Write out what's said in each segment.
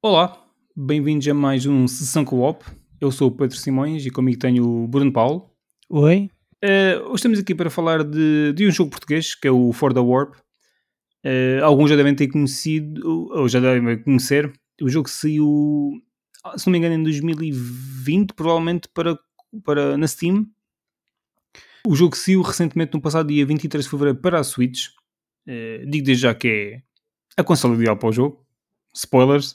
Olá, bem-vindos a mais um Sessão Co-op. Eu sou o Pedro Simões e comigo tenho o Bruno Paulo. Oi. Uh, hoje estamos aqui para falar de, de um jogo português que é o For the Warp. Uh, alguns já devem ter conhecido, ou já devem conhecer. O jogo saiu, se não me engano, em 2020, provavelmente para, para, na Steam. O jogo saiu recentemente, no passado dia 23 de fevereiro, para a Switch. Uh, digo desde já que é a console ideal para o jogo spoilers.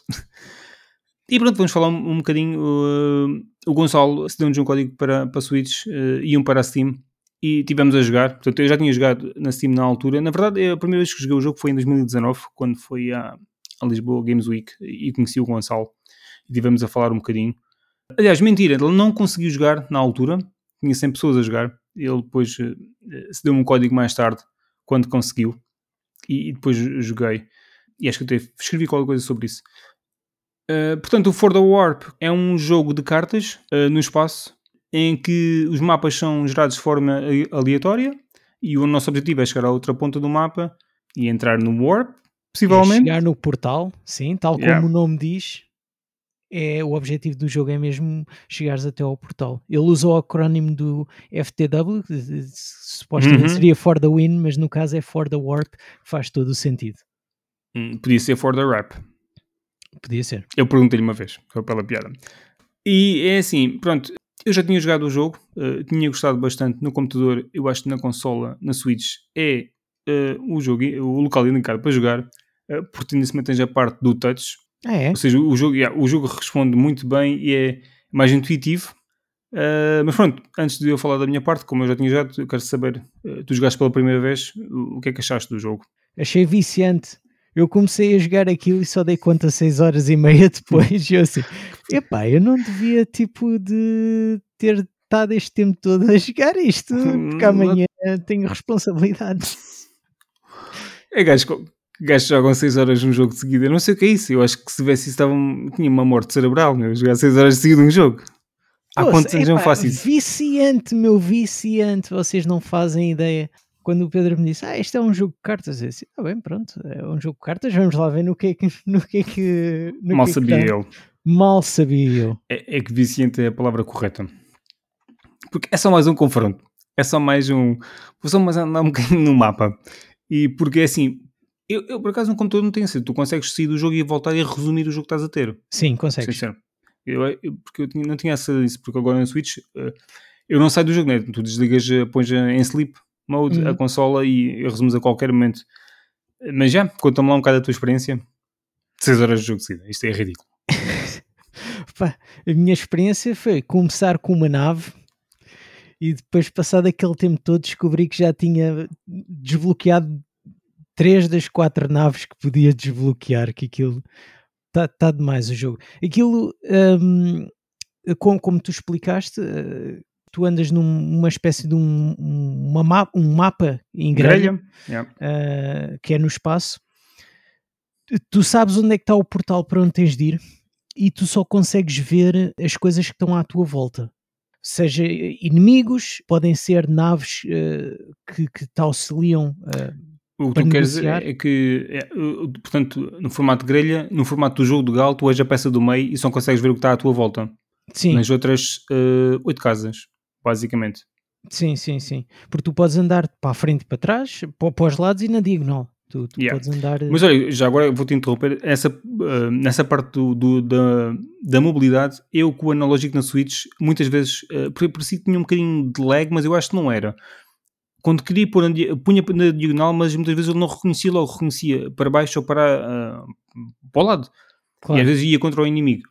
E pronto, vamos falar um, um bocadinho. Uh, o Gonçalo cedeu-nos um código para, para Switch uh, e um para a Steam e tivemos a jogar. Portanto, eu já tinha jogado na Steam na altura. Na verdade, a primeira vez que joguei o jogo foi em 2019, quando fui à, à Lisboa Games Week e conheci o Gonçalo e tivemos a falar um bocadinho. Aliás, mentira, ele não conseguiu jogar na altura, tinha 100 pessoas a jogar. Ele depois uh, cedeu-me um código mais tarde, quando conseguiu, e, e depois joguei e acho que eu até escrevi qualquer coisa sobre isso. Uh, portanto, o For the Warp é um jogo de cartas uh, no espaço em que os mapas são gerados de forma aleatória e o nosso objetivo é chegar à outra ponta do mapa e entrar no Warp, possivelmente. É chegar no portal, sim, tal como yeah. o nome diz. É, o objetivo do jogo é mesmo chegares até ao portal. Ele usa o acrónimo do FTW, que supostamente uhum. seria For the Win, mas no caso é For the Warp, que faz todo o sentido. Hum, podia ser for the rap. Podia ser. Eu perguntei-lhe uma vez, foi pela piada. E é assim, pronto, eu já tinha jogado o jogo, uh, tinha gostado bastante no computador, eu acho que na consola, na Switch, é uh, o jogo, o local indicado para jogar, uh, porque nesse momento tens a parte do touch. Ah, é? Ou seja, o jogo, yeah, o jogo responde muito bem e é mais intuitivo. Uh, mas pronto, antes de eu falar da minha parte, como eu já tinha jogado, eu quero saber, tu jogaste pela primeira vez, o, o que é que achaste do jogo? Achei viciante eu comecei a jogar aquilo e só dei conta seis horas e meia depois. e eu assim, epá, eu não devia tipo de ter estado este tempo todo a jogar isto, porque amanhã tenho responsabilidades. É gajo, gajos jogam 6 horas num jogo de seguida. Eu não sei o que é isso. Eu acho que se tivesse isso, estava, tinha uma morte cerebral, meu. Jogar 6 horas de seguida num jogo. Há quantos anos não faço isso? Viciante, meu, viciante. Vocês não fazem ideia quando o Pedro me disse, ah, isto é um jogo de cartas, eu disse, ah, bem, pronto, é um jogo de cartas, vamos lá ver no que é que. No que, é que no Mal que sabia é que eu. Mal sabia eu. É, é, que viciante é a palavra correta. Porque é só mais um confronto. É só mais um. Vou só mais andar um bocadinho no mapa. E porque é assim. Eu, eu por acaso no computador não tenho sido. Tu consegues sair do jogo e voltar e resumir o jogo que estás a ter. Sim, consegues. Sincero. Eu, eu, porque eu tinha, não tinha essa isso. Porque agora no Switch. Uh, eu não saio do jogo, né? Tu desligas, eh, pões em sleep mode uhum. a consola e resumes a qualquer momento. Mas já, conta-me lá um bocado a tua experiência. 6 horas de jogo seguida, isto é ridículo. Pá, a minha experiência foi começar com uma nave e depois, passado aquele tempo todo, descobri que já tinha desbloqueado três das quatro naves que podia desbloquear, que aquilo está tá demais o jogo. Aquilo, um, como, como tu explicaste, uh, tu andas numa espécie de um, uma ma um mapa em grelha. Yeah. Uh, que é no espaço. Tu sabes onde é que está o portal para onde tens de ir e tu só consegues ver as coisas que estão à tua volta. Seja inimigos, podem ser naves uh, que, que te auxiliam. Uh, o que tu queres dizer é que, é, portanto, no formato de grelha, no formato do jogo do galo, tu és a peça do meio e só consegues ver o que está à tua volta. Sim. Nas outras oito casas basicamente. Sim, sim, sim. Porque tu podes andar para a frente e para trás, para os lados e na diagonal. Tu, tu yeah. podes andar. Eh, Mas olha, já agora vou-te interromper. Essa, uh, nessa parte do, do, da, da mobilidade, eu com o analógico na Switch, muitas vezes, uh, parecia que tinha um bocadinho de lag, mas eu acho que não era. Quando queria pôr na, punha na diagonal, mas muitas vezes eu não reconhecia logo, reconhecia para baixo ou para, uh, para o lado. Claro. E às vezes ia contra o inimigo.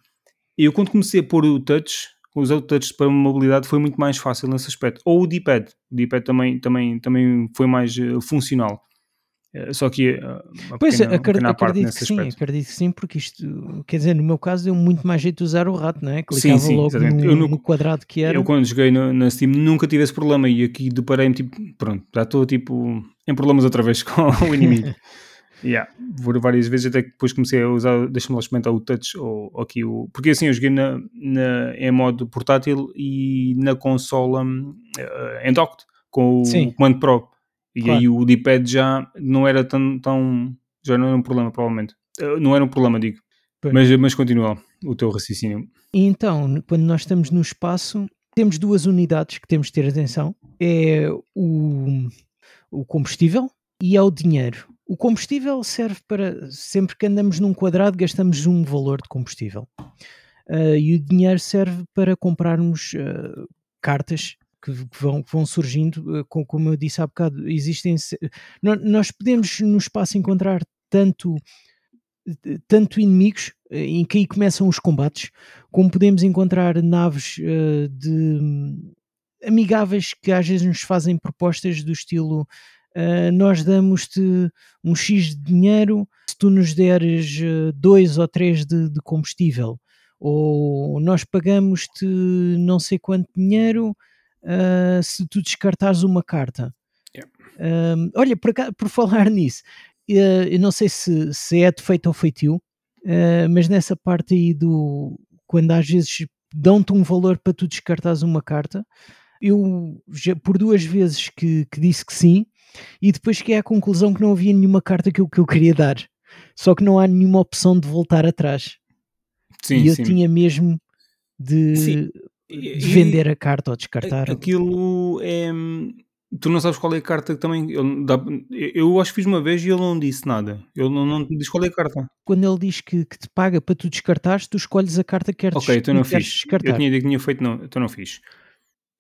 Eu quando comecei a pôr o touch, usar o touch para mobilidade foi muito mais fácil nesse aspecto. Ou o D-pad. O D-pad também, também, também foi mais uh, funcional. Uh, só que uh, pois, pequena, acredito, acredito que sim, acredito que sim, porque isto, quer dizer, no meu caso deu muito mais jeito de usar o rato, não é? Clicava sim, sim, logo no, no, no, quadrado que era. Eu quando joguei no, na Steam nunca tive esse problema e aqui deparei-me tipo, pronto, já estou tipo em problemas outra vez com o inimigo. Yeah, por várias vezes, até que depois comecei a usar, deixa-me lá experimentar o touch ou, ou, aqui o. Porque assim eu joguei na, na, em modo portátil e na consola uh, em docked com o, o comando Pro. E claro. aí o D-pad já não era tão, tão. já não era um problema, provavelmente. Uh, não era um problema, digo. Pois. Mas, mas continua o teu raciocínio. E então, quando nós estamos no espaço, temos duas unidades que temos de ter atenção: é o, o combustível e é o dinheiro. O combustível serve para sempre que andamos num quadrado, gastamos um valor de combustível. Uh, e o dinheiro serve para comprarmos uh, cartas que, vão, que vão surgindo, uh, com, como eu disse há bocado, existem. Nós podemos no espaço encontrar tanto tanto inimigos em que aí começam os combates, como podemos encontrar naves uh, de amigáveis que às vezes nos fazem propostas do estilo uh, nós damos-te um X de dinheiro se tu nos deres uh, dois ou três de, de combustível ou nós pagamos-te não sei quanto dinheiro se tu descartares uma carta. Yeah. olha, por, por falar nisso, eu não sei se, se é defeito ou feitio, uh, mas nessa parte aí do quando às vezes dão-te um valor para tu descartares uma carta, eu já, por duas vezes que, que, disse que sim, e depois que é a conclusão que não havia nenhuma carta que eu, que eu queria dar, só que não há nenhuma opção de voltar atrás. Sim, e eu sim. tinha mesmo de, de vender a carta ou descartar. Aquilo é Tu não sabes qual é a carta que também. Eu, dá, eu acho que fiz uma vez e ele não disse nada. Ele não, não diz qual é a carta. Quando ele diz que, que te paga para tu descartares, tu escolhes a carta que queres Ok, então não fiz. Descartar. Eu tinha que tinha feito, não, então não fiz.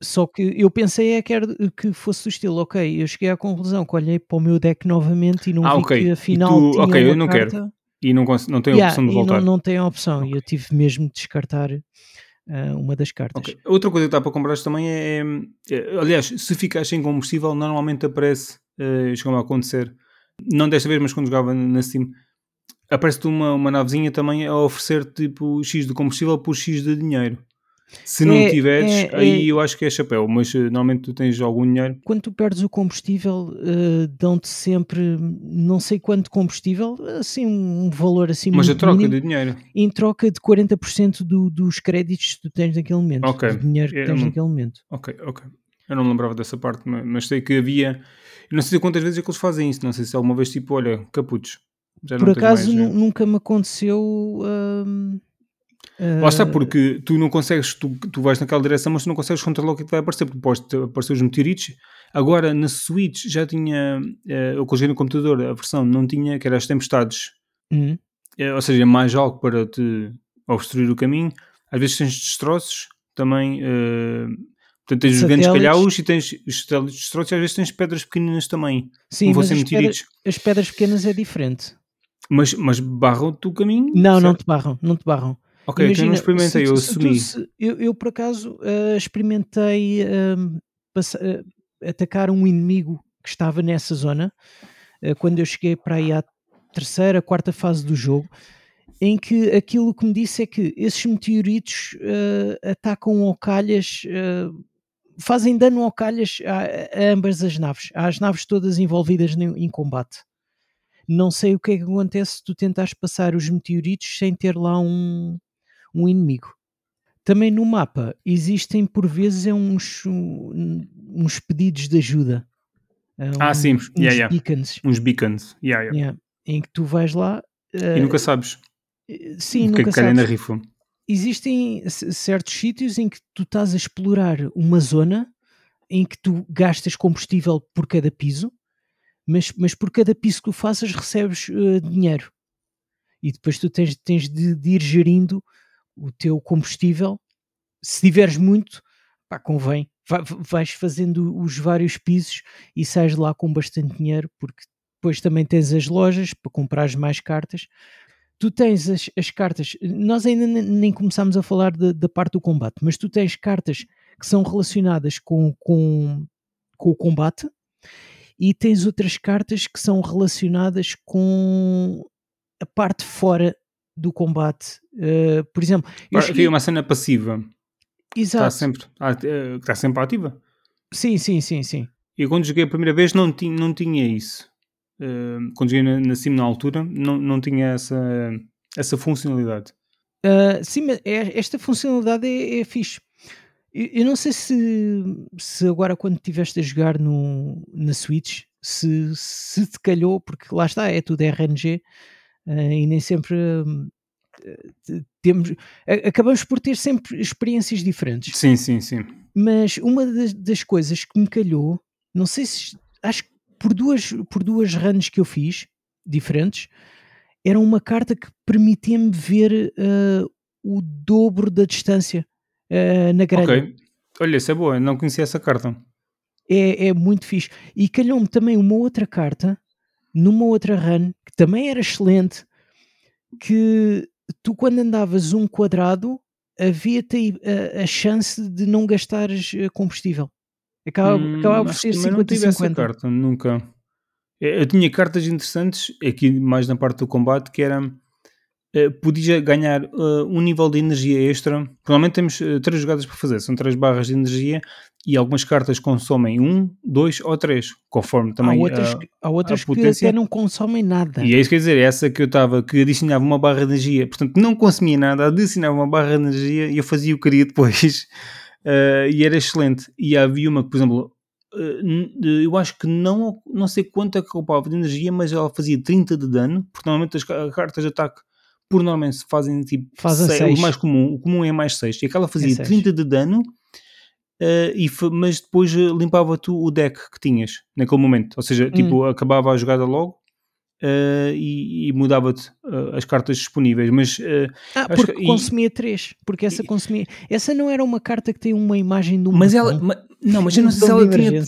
Só que eu pensei é que, era, que fosse do estilo, ok, eu cheguei à conclusão que olhei para o meu deck novamente e não ah, vi okay. que afinal tu, tinha Ok, eu não carta. quero. E não, não tenho yeah, a opção de voltar. Não, não tem a opção okay. e eu tive mesmo de descartar uh, uma das cartas. Okay. Outra coisa que dá para comprar também é, é, aliás, se ficar sem combustível, normalmente aparece, uh, chegou a acontecer, não desta vez, mas quando jogava na Steam, aparece-te uma, uma navezinha também a oferecer tipo X de combustível por X de dinheiro. Se não é, tiveres, é, aí é, eu acho que é chapéu, mas uh, normalmente tu tens algum dinheiro. Quando tu perdes o combustível, uh, dão-te sempre não sei quanto combustível, assim um valor assim Mas a troca mínimo, de dinheiro. Em troca de 40% do, dos créditos que tu tens naquele momento. Ok. Do dinheiro que tens não, naquele momento. Ok, ok. Eu não me lembrava dessa parte, mas, sei que havia. Não sei quantas vezes é que eles fazem isso. Não sei se alguma vez tipo, olha, caputos. Por acaso mais, nunca me aconteceu. Hum, Lá está, porque tu não consegues, tu, tu vais naquela direção, mas tu não consegues controlar o que vai aparecer, porque pode aparecer os meteoritos. Agora, na Switch já tinha, uh, eu coloquei no computador, a versão não tinha, que era as tempestades. Uhum. Uh, ou seja, mais algo para te obstruir o caminho. Às vezes tens destroços também. Uh, portanto, tens os grandes calhaus e tens os destroços e às vezes tens pedras pequeninas também. Sim, mas as pedras, as pedras pequenas é diferente. Mas, mas barram-te o caminho? Não, certo? não te barram, não te barram. Ok, Imagina, então não experimentei, eu assumi. Se, eu, eu, por acaso, uh, experimentei uh, uh, atacar um inimigo que estava nessa zona, eh, quando eu cheguei para aí à terceira, quarta fase do jogo, em que aquilo que me disse é que esses meteoritos atacam ocalhas, fazem dano ocalhas a, a, ambas as naves, às naves todas envolvidas em, em combate. Não sei o que é que acontece se tu tentares passar os meteoritos sem ter lá um, um inimigo. Também no mapa existem por vezes é uns, uns pedidos de ajuda. ah, uns, sim, uns yeah, yeah. beacons. Uns beacons, yeah, yeah. em que tu vais lá uh, e nunca sabes. Eh, sim, nunca que sabes. Na rifa. Existem certos sítios em que tu estás a explorar uma zona em que tu gastas combustível por cada piso, mas, mas por cada piso que tu faças recebes uh, dinheiro. E depois tu tens, tens de, de ir gerindo o teu combustível, se tiveres muito, pá, convém. vais fazendo os vários pisos e sais lá com bastante dinheiro, porque depois também tens as lojas para comprar mais cartas. Tu tens as, as cartas, nós ainda nem começámos a falar de, da parte do combate, mas tu tens cartas que são relacionadas com, com, com o combate e tens outras cartas que são relacionadas com a parte fora do combate. Uh, por exemplo, eu Havia cheguei... uma cena passiva. Exato. Está sempre, eh, está sempre ativa. Sim, sim, sim, sim. E quando joguei a primeira vez não tinha, não tinha isso. Uh, quando joguei na, na Sim na altura, não, não tinha essa, essa funcionalidade. Uh, sim, mas é, esta funcionalidade é, é fixe. Eu, eu, não sei se, se agora quando estiveste a jogar no, na Switch, se, se te calhou, porque lá está, é tudo RNG, e nem sempre eh, temos, acabamos por ter sempre experiências diferentes. Sim, sim, sim. Mas uma das, das coisas que me calhou, não sei se acho que por duas, por duas runs que eu fiz diferentes, era uma carta que permitia-me ver uh, o dobro da distância uh, na grelha. Ok. Olha, isso é boa, não conhecia essa carta. É, é muito fixe. E calhou-me também uma outra carta, numa outra run, que também era excelente, que tu quando andavas um quadrado, havia-te a, a, chance de não gastares eh, combustível. Acaba, hum, acabava por ser 50 não tive 50. essa carta, nunca. Eu tinha cartas interessantes aqui mais na parte do combate que era podia ganhar uh, um nível de energia extra. Provavelmente temos uh, três jogadas para fazer, são três barras de energia e algumas cartas consomem um, dois ou três, conforme também há outras, há outras que até não consomem nada. E é isso que quer dizer, essa que eu estava, que adicionava uma barra de energia, portanto não consumia nada, adicionava uma barra de energia e eu fazia o que queria depois. e era excelente. E havia uma que, por exemplo, eh, eu acho que não, não sei quanto é que roubava de energia, mas ela fazia 30 de dano, porque normalmente as cartas de ataque por normalmente fazem tipo fazem 6, o mais comum, o comum é mais 6, e aquela fazia é 30 de dano, uh, e, mas depois eh, limpava-te o deck que tinhas naquele momento, ou seja, tipo, hum. acabava a jogada logo Uh, e, e mudava-te uh, as cartas disponíveis. Mas, ah, porque que, consumia e, 3, porque essa consumia. Essa não era uma carta que tem uma imagem de um. Mas ela. Não, mas eu não sei se ela tinha.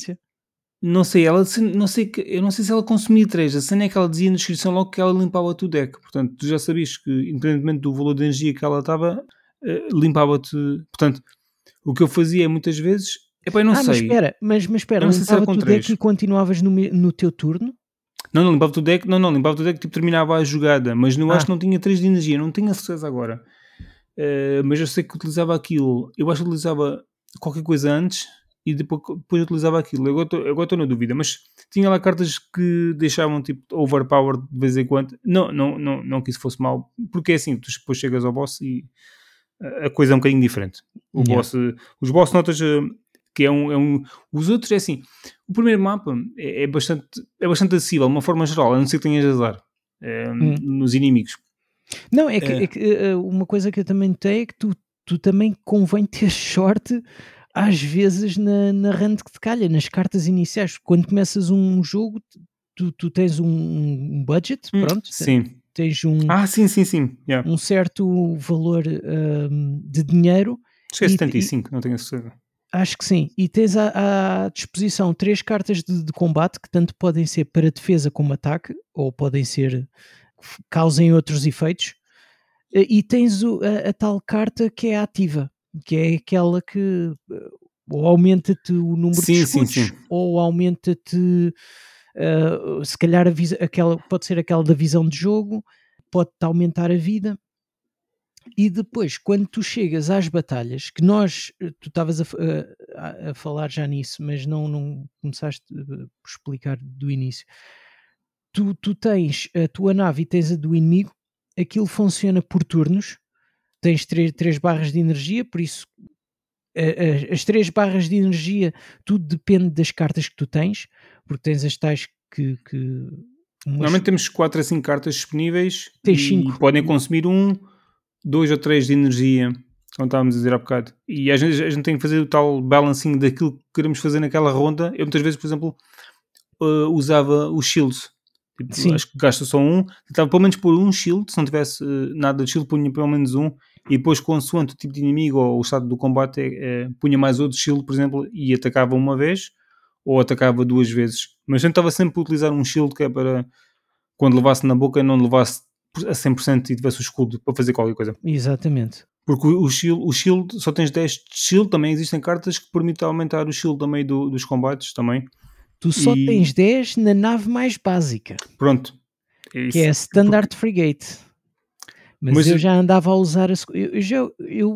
Não sei, ela não sei eu não sei se ela consumia 3. A cena é que ela dizia na descrição logo que ela limpava-te o deck. Portanto, tu já sabias que, independentemente do valor de energia que ela estava, limpava-te. Portanto, o que eu fazia muitas vezes. Epá, eu não ah, sei. Mas espera, mas, mas espera, limpava-te o deck e continuavas no, no teu turno? Não, não, limpava o deck, não, não, limpava o deck tipo terminava a jogada, mas não ah. acho que não tinha 3 de energia, não tenho a certeza agora. Uh, mas eu sei que utilizava aquilo, eu acho que utilizava qualquer coisa antes e depois, depois utilizava aquilo. Agora estou na dúvida, mas tinha lá cartas que deixavam tipo overpowered de vez em quando. Não, não, não, não que isso fosse mal, porque é assim, tu depois chegas ao boss e a coisa é um bocadinho diferente. O yeah. boss, os boss notas eh, que é um, é um. Os outros é assim. O primeiro mapa é, é, bastante, é bastante acessível, de uma forma geral, a não ser que tenhas azar é, hum. nos inimigos. Não, é que, é. é que, eh, uma coisa que eu também tenho é que tu, tu também convém ter sorte às vezes na, na rand que te calha, nas cartas iniciais. Quando começas um jogo, tu, tu tens um, um budget, hum, pronto. Sim. Tens um, ah, sim, sim, sim. Yeah. um certo valor um, de dinheiro. Acho é 75, e, não tenho certeza. Acho que sim. E tens à, à disposição três cartas de, de, combate que tanto podem ser para defesa como ataque, ou podem ser causem outros efeitos. E tens o, a, a, tal carta que é ativa, que é aquela que ou aumenta-te o número sim, de escudos, sim, sim. ou aumenta-te uh, se calhar a aquela, pode ser aquela da visão de jogo, pode-te aumentar a vida. E depois, quando tu chegas às batalhas, que nós, eh, tu estavas a, a, a, falar já nisso, mas não, não começaste eh, por explicar do início, tu, tu tens a tua nave e tens a do inimigo, aquilo funciona por turnos, tens três, três barras de energia, por isso as três barras de energia, tudo depende das cartas que tu tens, porque tens as tais que. que umas... Normalmente temos 4 a 5 cartas disponíveis tens e cinco. podem consumir um, dois ou três de energia, como estávamos a dizer há bocado. E às vezes a gente tem que fazer o tal balancing daquilo que queremos fazer naquela ronda. Eu muitas vezes, por exemplo, uh, usava os shields. Tipo. Acho que gasta só um. Tentava pelo menos pôr um shield. Se não tivesse uh, nada de shield, punha pelo menos um. E depois, consoante o tipo de inimigo ou o estado do combate, é, punha mais outro shield, por exemplo, e atacava uma vez ou atacava duas vezes. Mas tentava sempre utilizar um shield que é para quando levasse na boca não levasse a 100% e tivesse o escudo para fazer qualquer coisa. Exatamente. Porque o shield, o shield só tens 10 de shield, também existem cartas que permitem aumentar o shield também do, dos combates também. Tu só e... tens 10 na nave mais básica. Pronto. É que é a Standard Porque... Frigate. Mas, Mas eu, eu, já andava a usar a, eu, já eu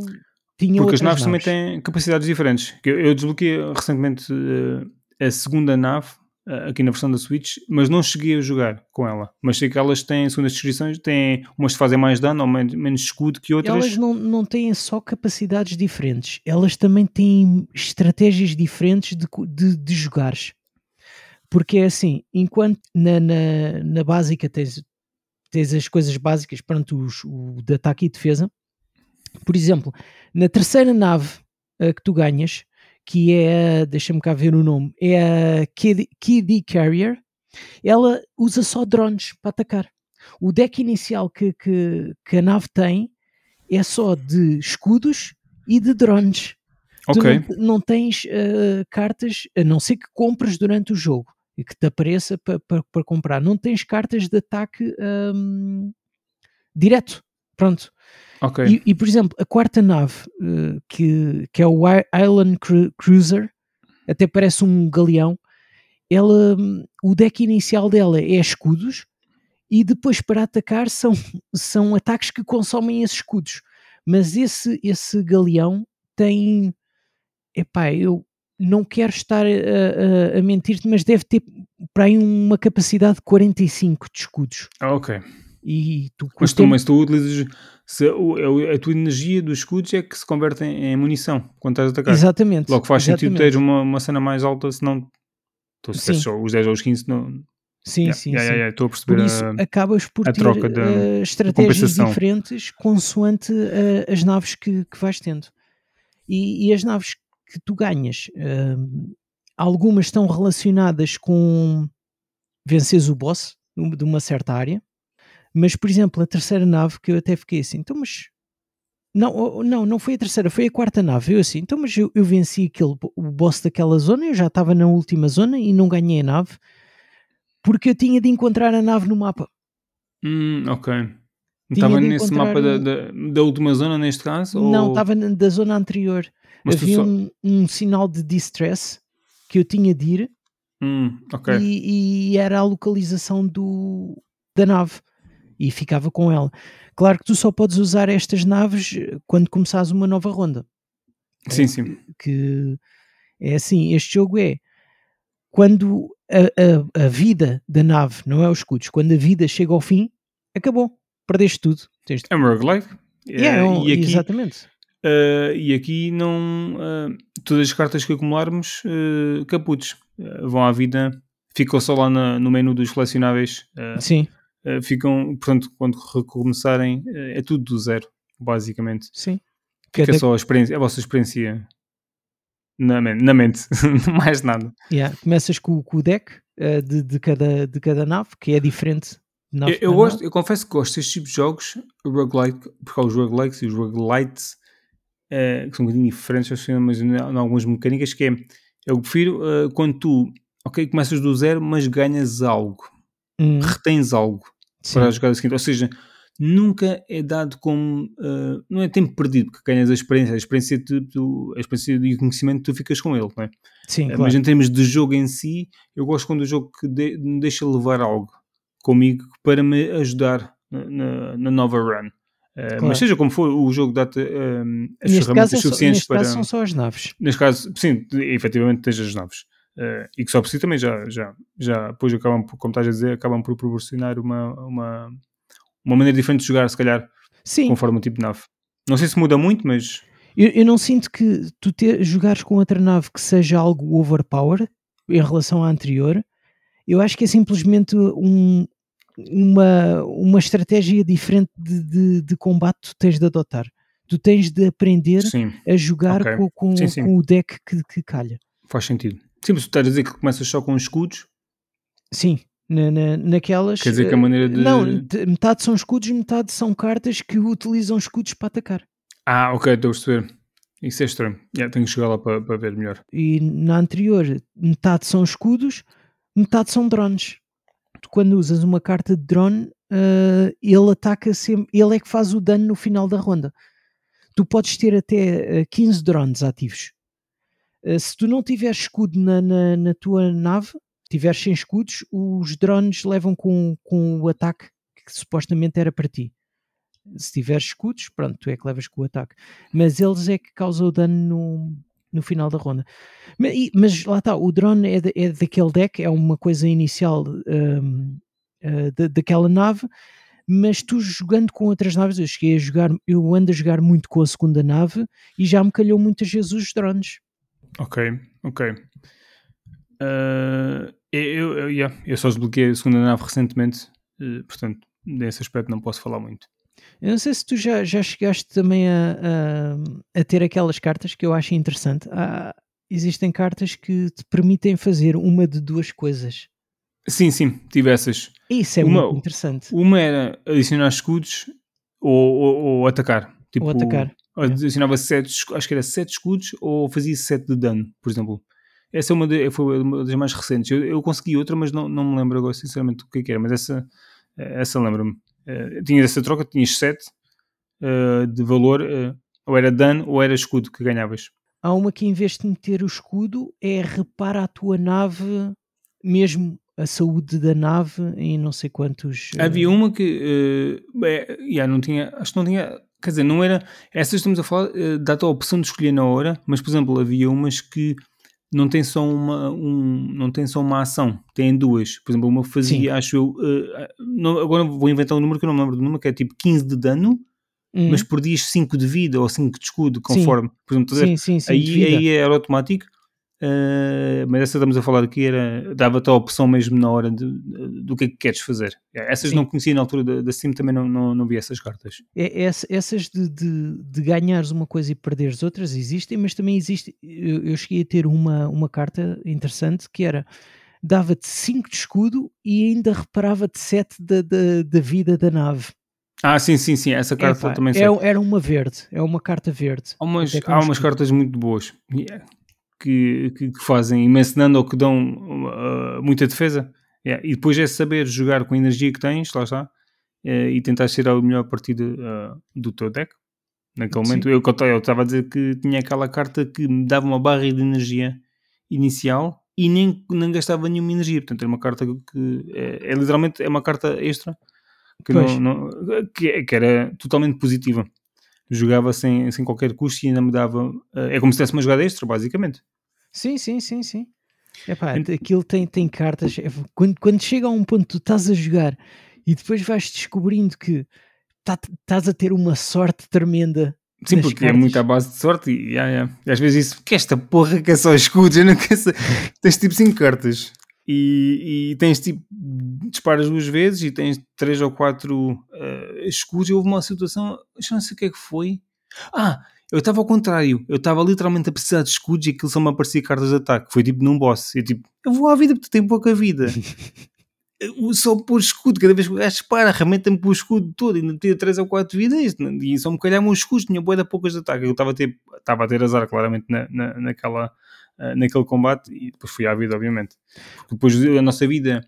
tinha Porque as naves, naves, também têm capacidades diferentes. Eu, eu desbloqueei recentemente uh, a segunda nave eh, aqui na versão da Switch, mas não cheguei a jogar com ela. Mas sei que elas têm, segundo as descrições, têm umas que fazem mais dano ou menos, menos escudo que outras. Elas não, não têm só capacidades diferentes, elas também têm estratégias diferentes de, de, de jogares. Porque é assim, enquanto na, na, na básica tens tens as coisas básicas, pronto, os, o de ataque e defesa. Por exemplo, na terceira nave uh, que tu ganhas, que é, deixa-me cá ver o nome, é a KD Carrier, ela usa só drones para atacar. O deck inicial que, que, que a nave tem é só de escudos e de drones. Ok. Tu não, não tens uh, cartas, a não ser que compres durante o jogo que te apareça para pa, pa comprar. Não tens cartas de ataque um, direto. Pronto. Ok. E, e, por exemplo, a quarta nave, uh, que, que é o Island Cru Cruiser, até parece um galeão. Ela, o deck inicial dela é escudos e depois para atacar são, são ataques que consomem esses escudos. Mas esse, esse galeão tem. Epá, eu não quero estar a, a, a mentir-te, mas deve ter para aí uma capacidade de 45 de escudos. Ah, ok. E tu, mas, tu, mas tu utilizas se a, a, tua energia dos escudos é que se converte em, em munição quando estás a atacar. Exatamente. Logo faz exatamente. sentido ter uma, uma cena mais alta, senão tu se só os 10 ou os 15 não. Sim, yeah, sim, yeah, sim. Yeah, estou a perceber por isso a, acabas por a ter troca da, uh, estratégias diferentes consoante uh, as naves que, que vais tendo. E, e, as naves que tu ganhas, uh, algumas estão relacionadas com venceres o boss de uma certa área, mas por exemplo, a terceira nave que eu até fiquei assim, então mas não, não, não foi a terceira, foi a quarta nave. Eu assim, então mas eu, eu venci aquele, o boss daquela zona, eu já estava na última zona e não ganhei a nave porque eu tinha de encontrar a nave no mapa. Hum, ok. Estava nesse mapa da, da, da, última zona, neste caso? Não, ou... estava da zona anterior. Mas Havia só... um, um, sinal de distress que eu tinha de ir hum, okay. e, e, era a localização do, da nave e ficava com ela. Claro que tu só podes usar estas naves quando começares uma nova ronda. Sim, é, sim. Que é assim, este jogo é quando a, a, a, vida da nave não é os escudos, quando a vida chega ao fim, acabou, perdeste tudo. Tens... É um roguelike. Yeah, é, um, e aqui, exatamente. Uh, e aqui não uh, todas as cartas que acumularmos uh, caputos vão à vida, ficam só lá na, no menu dos colecionáveis. Sim. ficam, portanto, quando recomeçarem, é tudo do zero, basicamente. Sim. Fica Cada... só a, experiência, a vossa experiência na, na mente, mais nada. Yeah. Começas com, com o deck uh, de, de, cada, de cada nave, que é diferente. Eu, eu, gosto, eu confesso que gosto destes tipos de jogos, roguelike, porque há os roguelikes e os roguelites, uh, que são um bocadinho diferentes, mas em algumas mecânicas, que é, eu prefiro uh, quando tu, ok, começas do zero, mas ganhas algo, hum. retens algo Sim. para a jogada seguinte, ou seja, nunca é dado como. Uh, não é tempo perdido, porque ganhas a experiência, a experiência, tu, tu, a experiência e o conhecimento, tu ficas com ele, não é? Sim, claro. Mas em termos de jogo em si, eu gosto quando o jogo que de, me deixa levar algo comigo para me ajudar na, na, nova run. Uh, claro. Mas seja como for, o jogo dá-te uh, as neste ferramentas suficientes neste para. Caso são só as naves. Neste caso, sim, efetivamente tens as naves. Uh, e que só por si também já, já, já depois acabam, como estás a dizer, acabam por proporcionar uma, uma, uma maneira diferente de jogar, se calhar, Sim. conforme o tipo de nave. Não sei se muda muito, mas. Eu, eu não sinto que tu ter, jogares com outra nave que seja algo overpower em relação à anterior. Eu acho que é simplesmente um, uma, uma estratégia diferente de, de, de combate tu tens de adotar. Tu tens de aprender sim. a jogar okay. com, com, sim, sim. com, o deck que, que calha. Faz sentido. Sim, mas tu estás a dizer que começas só com escudos? Sim, na, na, naquelas. Quer dizer que a maneira de. Não, metade são escudos, metade são cartas que utilizam escudos para atacar. Ah, ok, estou a perceber. Isso é estranho. Yeah, tenho que chegar lá para, para ver melhor. E na anterior, metade são escudos, metade são drones. Quando usas uma carta de drone, uh, ele ataca sempre. Ele é que faz o dano no final da ronda. Tu podes ter até uh, 15 drones ativos. Uh, se tu não tiveres escudo na, na, na tua nave, tiveres sem escudos, os drones levam com, com o ataque que supostamente era para ti. Se tiveres escudos, pronto, tu é que levas com o ataque. Mas eles é que causam o dano no, no final da ronda. Mas, mas lá está, o drone é, de, é daquele deck, é uma coisa inicial um, uh, da, daquela nave, mas tu jogando com outras naves, eu cheguei a jogar, eu ando a jogar muito com a segunda nave e já me calhou muitas vezes os drones. Ok, ok. Uh, eu, eu, yeah, eu só desbloqueei a segunda nave recentemente, uh, portanto, nesse aspecto não posso falar muito. Eu não sei se tu já, já chegaste também a, a, a ter aquelas cartas que eu acho interessante. Há, existem cartas que te permitem fazer uma de duas coisas. Sim, sim, tive essas. Isso é Uma- muito interessante. Uma era adicionar escudos ou, ou- ou atacar. Tipo, Ou atacar. Adicionava sete, escu- acho que era 7 escudos ou fazia 7 de dano, por exemplo. Essa é uma de- foi uma das mais recentes. Eu, eu consegui outra, mas não, não me lembro agora sinceramente o que é que era. Mas essa, essa lembra-me. Eh, tinhas essa troca, tinhas 7 de valor, eh, ou era dano ou era escudo que ganhavas. Há uma que em vez de meter o escudo é repara a tua nave, mesmo a saúde da nave em não sei quantos. eh, Havia uma que eh, é, yeah, não tinha, acho que não tinha, quer dizer, não era. Essas estamos a falar, eh, dá-te a opção de escolher na hora, mas por exemplo, havia umas que não tem só uma, um, não tem só uma ação, tem duas. Por exemplo, uma fazia, acho eu, eh, não- agora vou inventar um número que eu não me lembro do número, que é tipo 15 de dano, hum, mas perdias 5 de vida ou 5 de escudo, conforme. Por exemplo, sim, sim, sim, aí, aí era automático. Eh, mas essa estamos a falar aqui era dava-te a opção mesmo na hora de, de- do que é que queres fazer. Essas Sim. não conhecia na altura da, da Steam, também não, não, não vi essas cartas. É- essa- essas de, de, de ganhares uma coisa e perderes outras existem, mas também existe. Eu, eu cheguei a ter uma, uma carta interessante que era dava-te 5 de escudo e ainda reparava-te 7 da, da, da vida da nave. Ah, sim, sim, sim, essa carta também é, era uma verde, é uma carta verde. Há umas, com há um umas cartas muito boas yeah, que, que, que fazem imenso dano ou que dão uh, muita defesa. Yeah, E depois é saber jogar com a energia que tens, lá está, eh, e tentar tirar o melhor partido uh, do teu deck. Naquele Sim. momento, eu eu estava a dizer que tinha aquela carta que me dava uma barra de energia inicial e nem, nem gastava nenhuma energia. Portanto, era uma carta que é, é literalmente é uma carta extra que, não, não- que, é- que era totalmente positiva. Jogava sem, sem qualquer custo e ainda me dava. eh, É como se tivesse uma jogada extra, basicamente. Sim, sim, sim, sim. Epá, Ent- aquilo tem, tem cartas. é, Quando, quando chega a um ponto tu estás a jogar e depois vais descobrindo que tá- estás a ter uma sorte tremenda. Sim, porque é cartas. muito à base de sorte e, yeah, yeah. E às vezes isso, que esta porra que é só escudos, eu não quero. Tens tipo 5 cartas e, e tens tipo, disparas duas vezes e tens 3 ou 4 escudos. E houve uma situação, já não sei o que é que foi. Ah, eu estava ao contrário, eu estava literalmente a precisar de escudos e aquilo só me aparecia cartas de ataque. Foi tipo num boss. Eu tipo, eu vou à vida porque tenho pouca vida. Só pôr escudo, cada vez que o gajo dispara, arrebenta-me pelo escudo todo, ainda tinha 3 ou 4 vidas e só me calhavam os escudos, tinha boa de poucas de ataque. Eu estava a ter, estava a ter azar, claramente, na, na, naquela, naquele combate e depois fui à vida, obviamente. Porque depois a nossa vida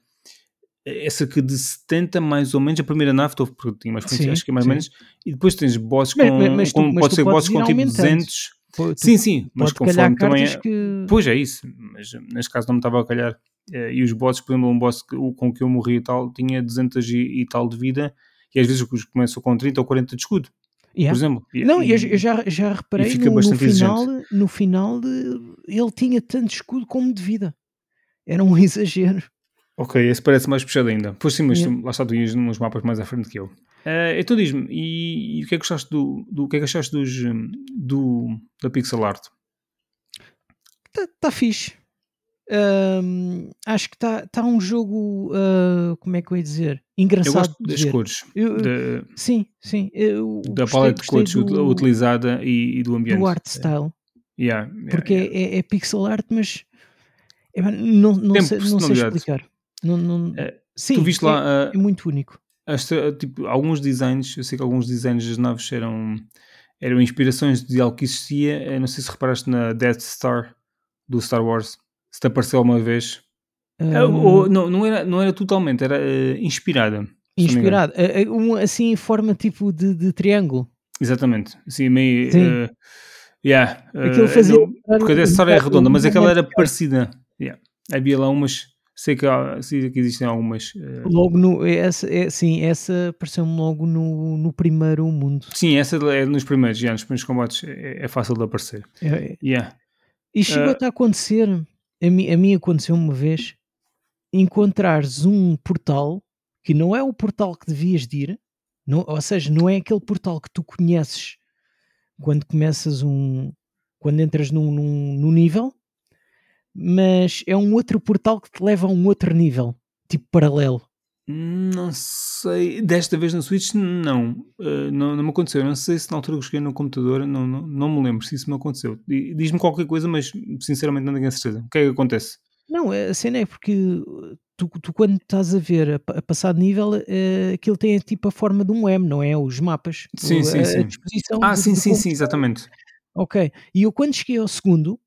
é cerca de 70, mais ou menos. A primeira nave, estou- porque tinha mais Sim, acho que é mais ou menos. E depois tens bosses com. mas- mas tu- com- mas pode tu ser bosses com tipo aumentando. 200. Pô, tu Sim, sim, mas conforme também. é- que. Pois é isso, mas neste caso não me estava a calhar. Eh, E os bosses, por exemplo, um boss com que eu morri e tal, tinha 200 e, e tal de vida, e às vezes os começam com 30 ou 40 de escudo, Yeah. por exemplo. Não, eu, e- eu já, já reparei no, no final, no final ele tinha tanto escudo como de vida. Era um exagero. Ok, esse parece mais puxado ainda. Pois sim, mas Yeah. lá está, tu ias nos mapas mais à frente que eu. Eh, então diz-me, e, e o que é que gostaste do, do o que é que achaste dos, hum, do, da pixel art? Está tá fixe. Ahm, acho que está tá um jogo, ah, como é que eu ia dizer? Eu Engraçado gosto de das cores, Eu- da, Sim, sim. Eu da gostei- paleta de cores do, utilizada e, e do ambiente. do art style. Yeah, yeah, Porque yeah. É, é pixel art, mas é, não, não, Tem sei, não sei explicar. Não, não, Eh, sim, tu viste é- lá ah, é muito único. Esta, tipo, alguns designs, eu sei que alguns designs das naves eram, eram inspirações de algo que existia. Eu não sei se reparaste na Death Star do Star Wars, se te apareceu alguma vez. Ah, Ahm, ou- não, não, era, não era totalmente, era eh, inspirada. Ah, ah, um, assim em forma tipo de, de triângulo. Exatamente. Assim, meio. Sim. eh, yeah, Aquilo fazia não- porque a Star é redonda, mas aquela era parecida. Yeah. Havia lá umas. Sei que, há, sei que existem algumas. Logo no. Essa, é, sim, essa apareceu-me logo no, no primeiro mundo. sim, essa é nos primeiros, já, nos primeiros combates é, é fácil de aparecer. É- Yeah. E chegou a acontecer, a mim, a mim aconteceu uma vez, encontrares um portal que não é o portal que devias de ir, não, ou seja, não é aquele portal que tu conheces quando começas um. quando entras num, num, num nível, mas é um outro portal que te leva a um outro nível, tipo paralelo. Não sei. Desta vez na Switch, não. Uh, não, não me aconteceu. Não sei se na altura que joguei no computador, não, não, não me lembro se isso me aconteceu. Diz-me qualquer coisa, mas sinceramente não tenho a certeza. O que é que acontece? Não, a cena é porque tu, tu quando estás a ver a, a passar de nível, uh, aquilo tem tipo a forma de um M, não é? Os mapas. Sim, o, sim, a, sim. A disposição ah, sim, sim, sim, exatamente. Ok. E eu quando cheguei ao segundo,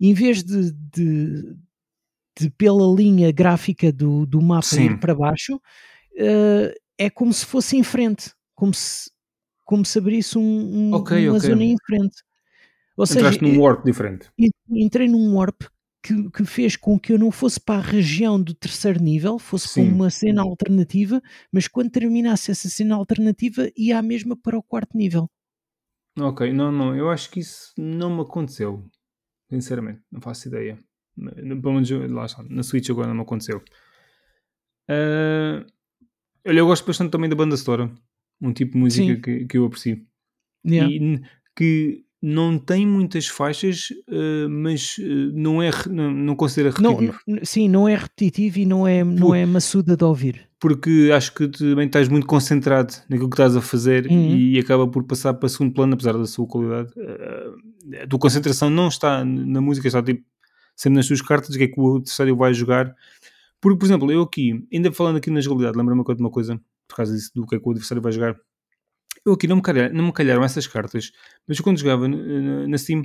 em vez de, de, de pela linha gráfica do, do mapa Sim. ir para baixo, uh, é como se fosse em frente, como se, como se abrisse um, um, Ok, uma ok. zona em frente. Ou Entraste seja, num warp diferente. en- entrei num warp que, que fez com que eu não fosse para a região do terceiro nível, fosse para Sim. uma cena alternativa, mas quando terminasse essa cena alternativa ia à mesma para o quarto nível. Ok, não, não. Eu acho que isso não me aconteceu. Sinceramente, não faço ideia. Pelo menos lá está, na Switch agora não me aconteceu. Ah, olha, eu gosto bastante também da banda sonora. Um tipo de música que, que eu aprecio. Yeah. E que não tem muitas faixas, ah, mas ah, não, é, não, não considera repetitivo. não- sim, não é repetitivo e não é, não é maçuda de ouvir. Porque acho que também estás muito concentrado naquilo que estás a fazer Uhum. e acaba por passar para segundo plano, apesar da sua qualidade. Ah, a tua concentração não está na música, está tipo, sempre nas tuas cartas, o que é que o adversário vai jogar. Porque, por exemplo, eu aqui, ainda falando aqui na jogabilidade, lembra-me de uma coisa, por causa disso, do que é que o adversário vai jogar. Eu aqui não me, calhar, não me calharam essas cartas, mas quando jogava na, Steam,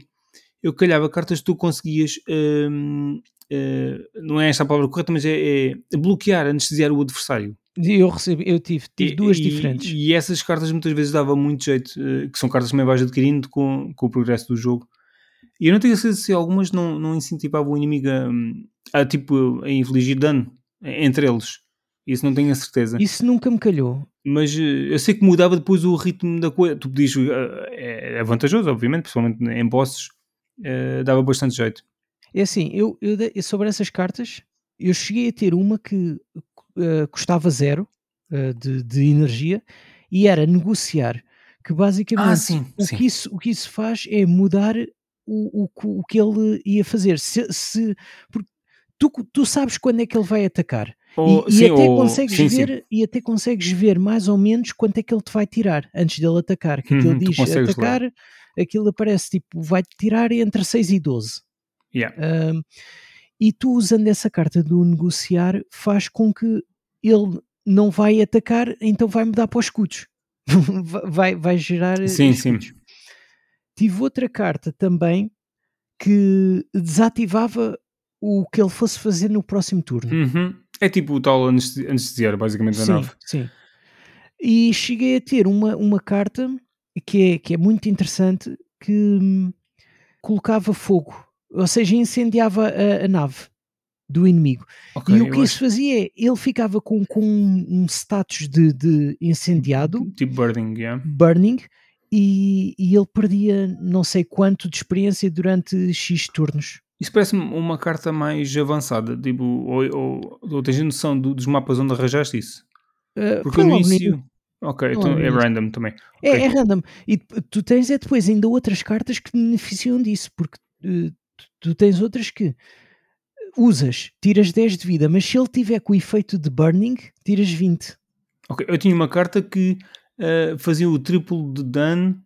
eu calhava cartas que tu conseguias, hum, eh, não é esta a palavra correta, mas é, é bloquear, anestesiar o adversário. Eu recebi, eu tive, tive E- duas e, diferentes. E essas cartas muitas vezes dava muito jeito, eh, que são cartas que também vais adquirindo com, com o progresso do jogo. E eu não tenho certeza se algumas não, não incentivavam o inimigo a, a, tipo, a infligir dano entre eles. Isso não tenho a certeza. Isso nunca me calhou. Mas eh, eu sei que mudava depois o ritmo da coisa. Tu podias. eh, é vantajoso, obviamente, principalmente em bosses. eh, dava bastante jeito. É assim, eu, eu sobre essas cartas, eu cheguei a ter uma que eh, custava zero eh, de, de energia e era negociar. Que basicamente Ah, sim, o, sim. Que isso, o que isso faz é mudar o, o, que- o que ele ia fazer. Se, se- porque tu, tu sabes quando é que ele vai atacar. Ou- e, e sim, até ou- consegues sim, sim. ver e até consegues ver mais ou menos quanto é que ele te vai tirar antes dele atacar. Que aquilo Uhum, diz atacar, aquilo aparece tipo, vai tirar entre 6 e 12. Yeah. Um, e tu usando essa carta do negociar faz com que ele não vai atacar, então vai mudar para os escudos. vai, vai gerar Sim, sim. Tive outra carta também que desativava o que ele fosse fazer no próximo turno. Uhum. É tipo o tal anestesi- anestesiar, basicamente, da Sim, nave. sim. E cheguei a ter uma, uma carta que é, que é muito interessante que hum, colocava fogo, ou seja, incendiava a, a nave do inimigo. Ok, e o que isso acho- fazia é, ele ficava com, com um status de, de incendiado, Tipo burning, yeah. burning, e, e ele perdia não sei quanto de experiência durante X turnos. Isso parece-me uma carta mais avançada, tipo, ou, ou, ou tens a noção do- dos mapas onde arranjaste isso? Uh, Porque no início. Ok, então é random também. É, Ok. é random. E tu- tu tens é depois ainda outras cartas que beneficiam disso, porque eh, tu, tu tens outras que usas, tiras 10 de vida, mas se ele tiver com o efeito de burning, tiras 20. Ok, eu tinha uma carta que ah, fazia o triplo de dano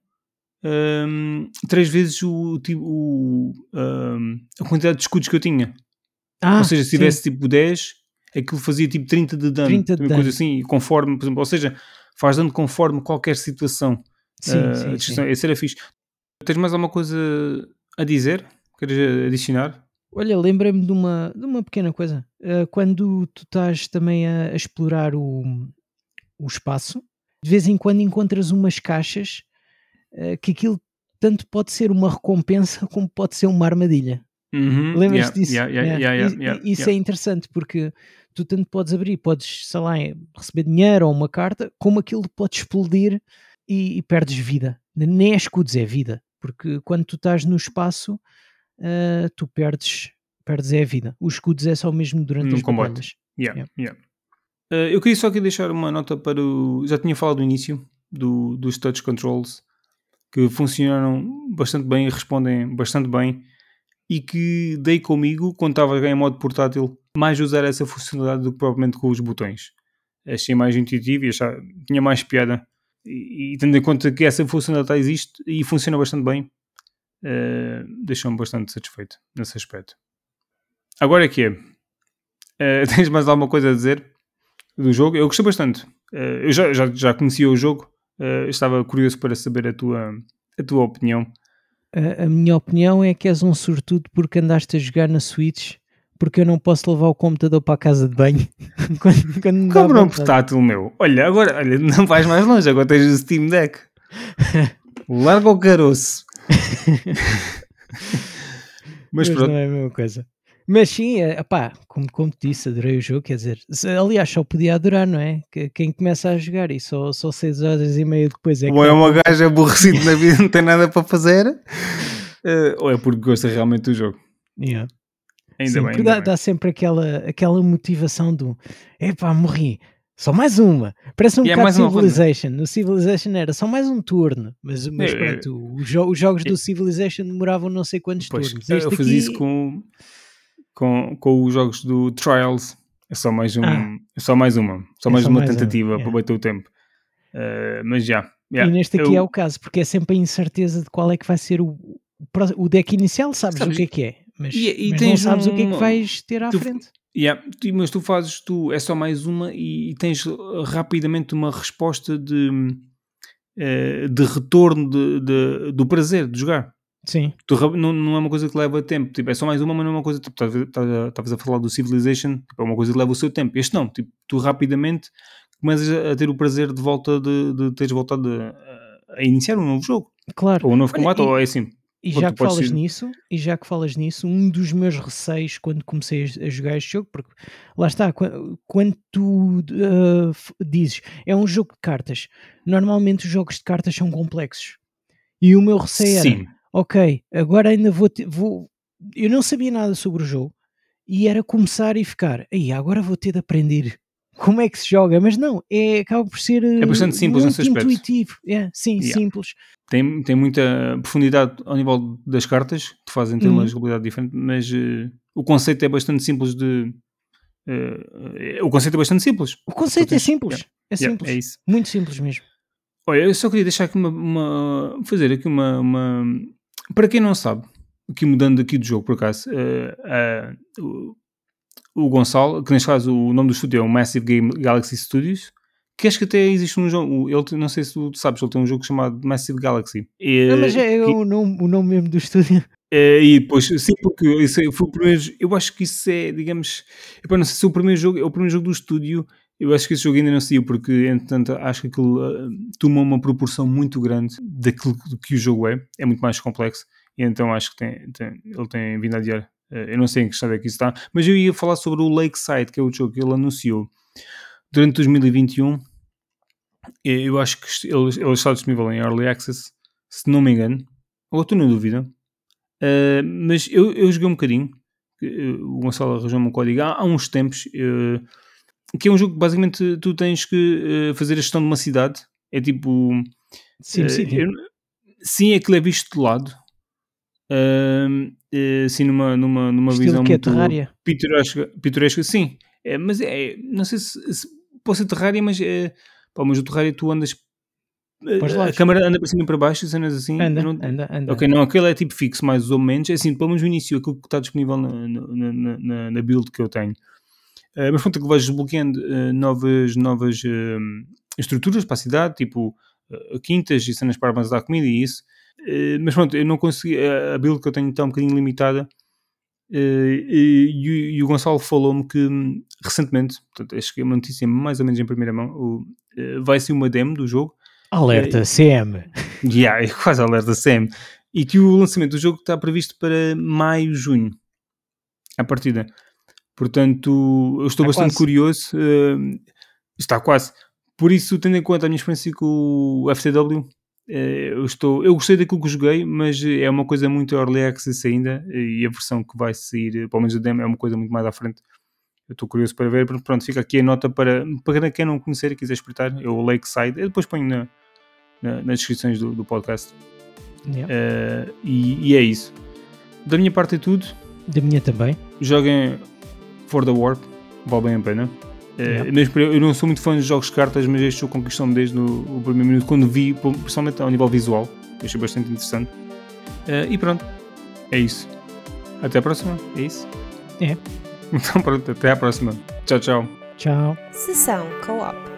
ahm, três vezes o, tipo, o, ahm, a quantidade de escudos que eu tinha. Ah, ou seja, se sim. tivesse tipo 10, aquilo fazia tipo 30 de dano. 30 de coisa assim, conforme, por exemplo, ou seja, faz dano conforme qualquer situação. Sim, Ah, sim, sim. Esse era fixe. Tens mais alguma coisa a dizer? Queres adicionar? Olha, lembrei-me de uma, de uma pequena coisa. Uh, quando tu estás também a, a explorar o, o espaço, de vez em quando encontras umas caixas uh, que aquilo tanto pode ser uma recompensa como pode ser uma armadilha. Uhum, Lembras yeah, disso? yeah, yeah, Isso é interessante porque tu tanto podes abrir, podes, sei lá, receber dinheiro ou uma carta, como aquilo pode explodir e, e perdes vida. Nem é escudos, é vida. Porque quando tu estás no espaço, ah, tu perdes, perdes é a vida. Os escudos é só mesmo durante No as combate. batalhas. Yeah, Yeah. Uh, eu queria só aqui deixar uma nota para o. Já tinha falado no início do, dos touch controls que funcionaram bastante bem e respondem bastante bem e que dei comigo quando estava em modo portátil mais usar essa funcionalidade do que propriamente com os botões. achei mais intuitivo e achava, tinha mais piada. E, e tendo em conta que essa funcionalidade existe e funciona bastante bem, uh, deixou-me bastante satisfeito nesse aspecto. Agora é que é. Uh, tens mais alguma coisa a dizer do jogo? Eu gostei bastante. Uh, eu já, já, já conhecia o jogo, estava curioso para saber a tua, a tua opinião. A, a minha opinião é que és um sortudo porque andaste a jogar na Switch porque eu não posso levar o computador para a casa de banho quando, quando Compra um portátil meu. Olha, agora olha, não vais mais longe, agora tens o Steam Deck. Larga o caroço. Mas, Mas pronto. não é a mesma coisa. Mas sim, é, pá, como, como te disse, adorei o jogo, quer dizer, aliás, só podia adorar, não é? Quem começa a jogar e só, só 6 horas e meia depois é Ou é uma gaja aborrecida na vida, não tem nada para fazer, uh, ou é porque gosta realmente do jogo. Yeah. Ainda Sim, bem. Ainda dá, bem. dá sempre aquela, aquela motivação do epá, morri, só mais uma. Parece um e é bocado é Civilization. No Civilization era só mais um turno, mas, mas é, pronto, os, jo os, jogos do Civilization demoravam não sei quantos pois, turnos. Este eu aqui... fiz isso com, com, com os jogos do Trials. É só mais, um, ah, é só mais uma. Só mais só uma mais tentativa para bater o tempo. Uh, mas já. Yeah, e neste aqui eu... é o caso, porque é sempre a incerteza de qual é que vai ser o, o deck inicial, sabes, sabes o que é que é mas, e, e mas não sabes um, o que é que vais ter à tu, frente. Yeah, mas tu fazes, tu é só mais uma e, e tens rapidamente uma resposta de, uh, de retorno de, de, do prazer de jogar. Sim. Tu, não, não é uma coisa que leva tempo, tipo, é só mais uma, mas não é uma coisa, tipo, estavas a falar do Civilization, tipo, é uma coisa que leva o seu tempo. Este não, tipo, tu rapidamente começas a ter o prazer de volta de, de teres voltado a, a iniciar um novo jogo. Claro. Ou um novo combate, ou é assim. E já que falas ser... nisso, e já que falas nisso, um dos meus receios quando comecei a jogar este jogo, porque lá está, quando, tu uh, dizes é um jogo de cartas, normalmente os jogos de cartas são complexos. E o meu receio Sim. Ok, agora ainda vou, te, vou. Eu não sabia nada sobre o jogo e era começar e ficar, aí agora vou ter de aprender como é que se joga, mas não, é, acaba por ser é bastante simples nesse aspecto. intuitivo, é, sim, yeah. simples. Tem, tem muita profundidade ao nível das cartas, que fazem ter uhum. uma jogabilidade diferente, mas uh, o conceito é bastante simples de. Uh, o conceito é bastante simples. O conceito é simples, yeah. é simples, yeah, é isso. muito simples mesmo. Olha, eu só queria deixar aqui uma, uma fazer aqui uma, uma, para quem não sabe, aqui mudando aqui do jogo por acaso, uh, o Gonçalo, que neste caso o nome do estúdio é o Massive Game Galaxy Studios, que acho que até existe um jogo, ele, não sei se tu sabes, ele tem um jogo chamado Massive Galaxy. Não, mas é, o, nome, o nome mesmo do estúdio. É, e depois, sim, porque isso é, foi o primeiro, eu acho que isso é, digamos, eu não sei se é o primeiro jogo, é o primeiro jogo do estúdio, eu acho que esse jogo ainda não saiu, porque entretanto acho que aquilo uh, tomou uma proporção muito grande daquilo que o jogo é, é muito mais complexo, e então acho que tem, tem ele tem vindo a adiar eh, eu não sei em que estado é que isso está, mas eu ia falar sobre o Lakeside, que é o jogo que ele anunciou durante 2021. Eu acho que ele, ele está disponível em Early Access, se não me engano, ou estou na dúvida. Uh, mas eu, eu joguei um bocadinho. O Gonçalo arranjou-me um código há, há uns tempos. Uh, que é um jogo que basicamente tu tens que uh, fazer a gestão de uma cidade. É tipo. Sim, sim. sim, aquilo é visto de lado uh, assim numa, numa, numa visão que muito terrária? pitoresca, pitoresca sim, é, mas é, não sei se, se pode ser terrária, mas é, pá, mas o terrária tu andas a câmera anda para cima e para baixo, cenas assim. Anda, não, anda, anda. Ok, não, aquele é tipo fixo, mais ou menos. É assim, pelo menos no início, aquilo que está disponível na, na, na, na build que eu tenho. Uh, mas pronto, que vais desbloqueando uh, novas, novas uh, estruturas para a cidade, tipo quintas e cenas para armazenar comida e isso. Eh, mas pronto, eu não consegui. A build que eu tenho está um bocadinho limitada. E, o Gonçalo falou-me que hum, recentemente, portanto, acho que é uma notícia mais ou menos em primeira mão, vai ser uma demo do jogo. Alerta CM. Yeah, é quase alerta CM. E que o lançamento do jogo está previsto para maio, junho. A partida. Portanto, eu estou está bastante quase. curioso. está quase. Por isso, tendo em conta a minha experiência com o FTW, eh, eu, estou, eu gostei daquilo que joguei, mas é uma coisa muito early access ainda e a versão que vai sair, pelo menos a demo, é uma coisa muito mais à frente. Eu estou curioso para ver, pronto, fica aqui a nota para, para quem não conhecer e quiser espreitar, é o Lakeside, eu depois ponho na, na, nas descrições do, do podcast. Yeah. Uh, e, e, é isso. Da minha parte é tudo. Da minha também. Joguem For the Warp, vale bem a pena. Yeah. mesmo eu não sou muito fã de jogos de cartas, mas este jogo conquistou-me desde o, o, primeiro minuto, quando vi, principalmente ao nível visual, achei bastante interessante. Uh, e pronto, é isso. Até a próxima, é isso? É. Então pronto, até a próxima. Tchau, tchau. Tchau. Sessão Co-op.